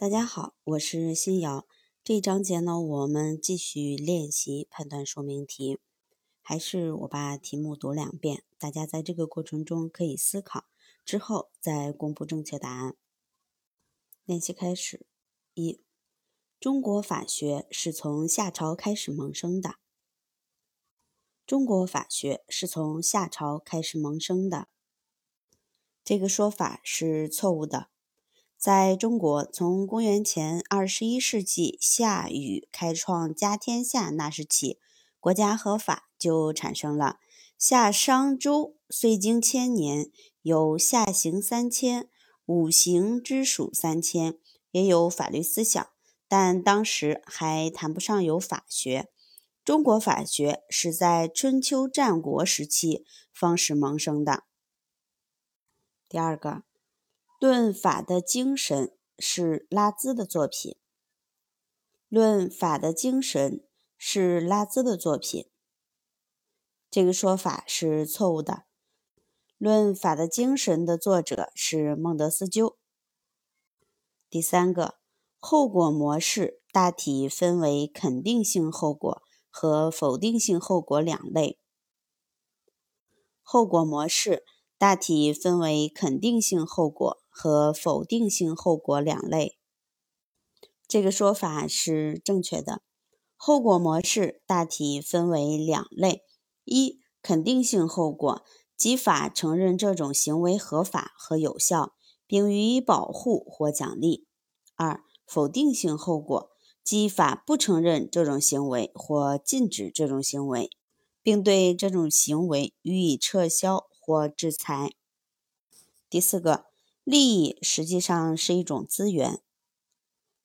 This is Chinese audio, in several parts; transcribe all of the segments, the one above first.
大家好，我是新瑶。这一章节呢，我们继续练习判断说明题。还是我把题目读两遍，大家在这个过程中可以思考，之后再公布正确答案。练习开始。一、中国法学是从夏朝开始萌生的。中国法学是从夏朝开始萌生的。这个说法是错误的。在中国，从公元前二十一世纪夏禹开创家天下那时起，国家和法就产生了。夏商周岁经千年，有夏刑三千，五行之属三千，也有法律思想，但当时还谈不上有法学。中国法学是在春秋战国时期方始萌生的。第二个。论法的精神是拉兹的作品。论法的精神是拉兹的作品。这个说法是错误的。论法的精神的作者是孟德斯鸠。第三个，后果模式大体分为肯定性后果和否定性后果两类。后果模式大体分为肯定性后果。和否定性后果两类，这个说法是正确的。后果模式大体分为两类：一、肯定性后果，即法承认这种行为合法和有效，并予以保护或奖励；二、否定性后果，即法不承认这种行为或禁止这种行为，并对这种行为予以撤销或制裁。第四个。利益实际上是一种资源。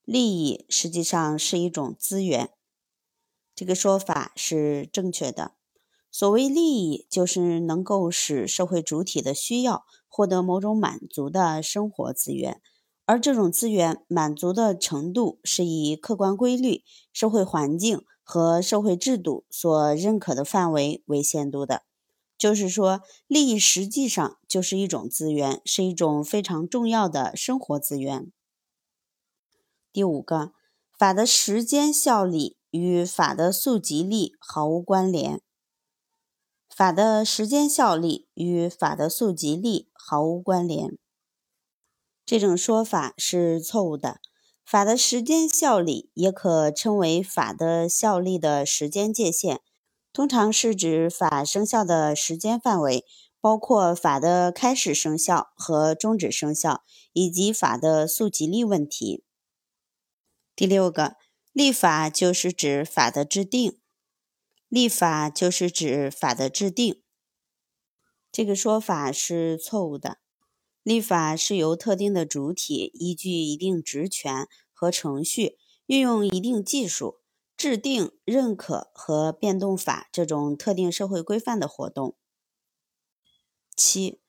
利益实际上是一种资源，这个说法是正确的。所谓利益，就是能够使社会主体的需要获得某种满足的生活资源，而这种资源满足的程度是以客观规律、社会环境和社会制度所认可的范围为限度的。就是说，利益实际上就是一种资源，是一种非常重要的生活资源。第五个，法的时间效力与法的溯及力毫无关联。法的时间效力与法的溯及力毫无关联，这种说法是错误的。法的时间效力也可称为法的效力的时间界限。通常是指法生效的时间范围，包括法的开始生效和终止生效，以及法的溯及力问题。第六个，立法就是指法的制定。立法就是指法的制定，这个说法是错误的。立法是由特定的主体依据一定职权和程序，运用一定技术。制定、认可和变动法这种特定社会规范的活动。七，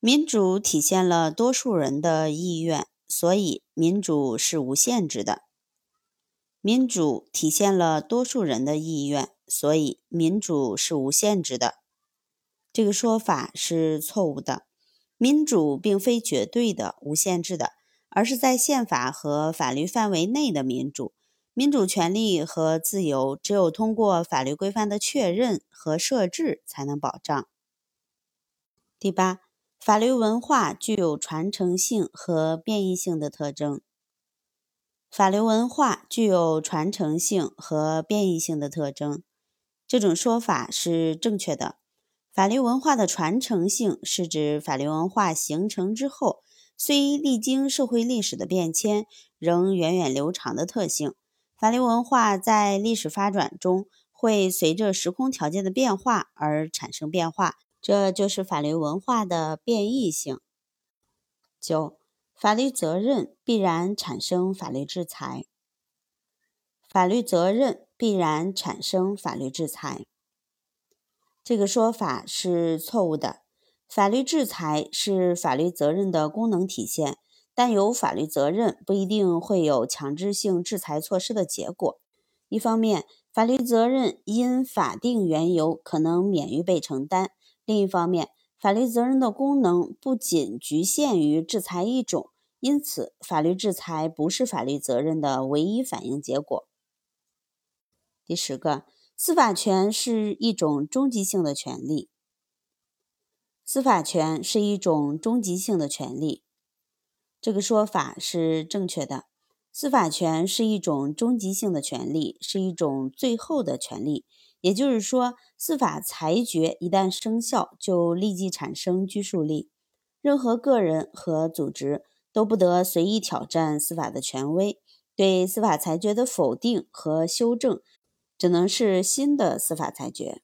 民主体现了多数人的意愿，所以民主是无限制的。民主体现了多数人的意愿，所以民主是无限制的。这个说法是错误的。民主并非绝对的、无限制的，而是在宪法和法律范围内的民主。民主权利和自由只有通过法律规范的确认和设置才能保障。第八，法律文化具有传承性和变异性的特征。法律文化具有传承性和变异性的特征，这种说法是正确的。法律文化的传承性是指法律文化形成之后，虽历经社会历史的变迁，仍源远流长的特性。法律文化在历史发展中会随着时空条件的变化而产生变化，这就是法律文化的变异性。九，法律责任必然产生法律制裁。法律责任必然产生法律制裁，这个说法是错误的。法律制裁是法律责任的功能体现。但有法律责任不一定会有强制性制裁措施的结果。一方面，法律责任因法定缘由可能免于被承担；另一方面，法律责任的功能不仅局限于制裁一种，因此，法律制裁不是法律责任的唯一反应结果。第十个，司法权是一种终极性的权利。司法权是一种终极性的权利，这个说法是正确的。司法权是一种终极性的权利，是一种最后的权利。也就是说，司法裁决一旦生效，就立即产生拘束力，任何个人和组织都不得随意挑战司法的权威。对司法裁决的否定和修正。只能是新的司法裁决。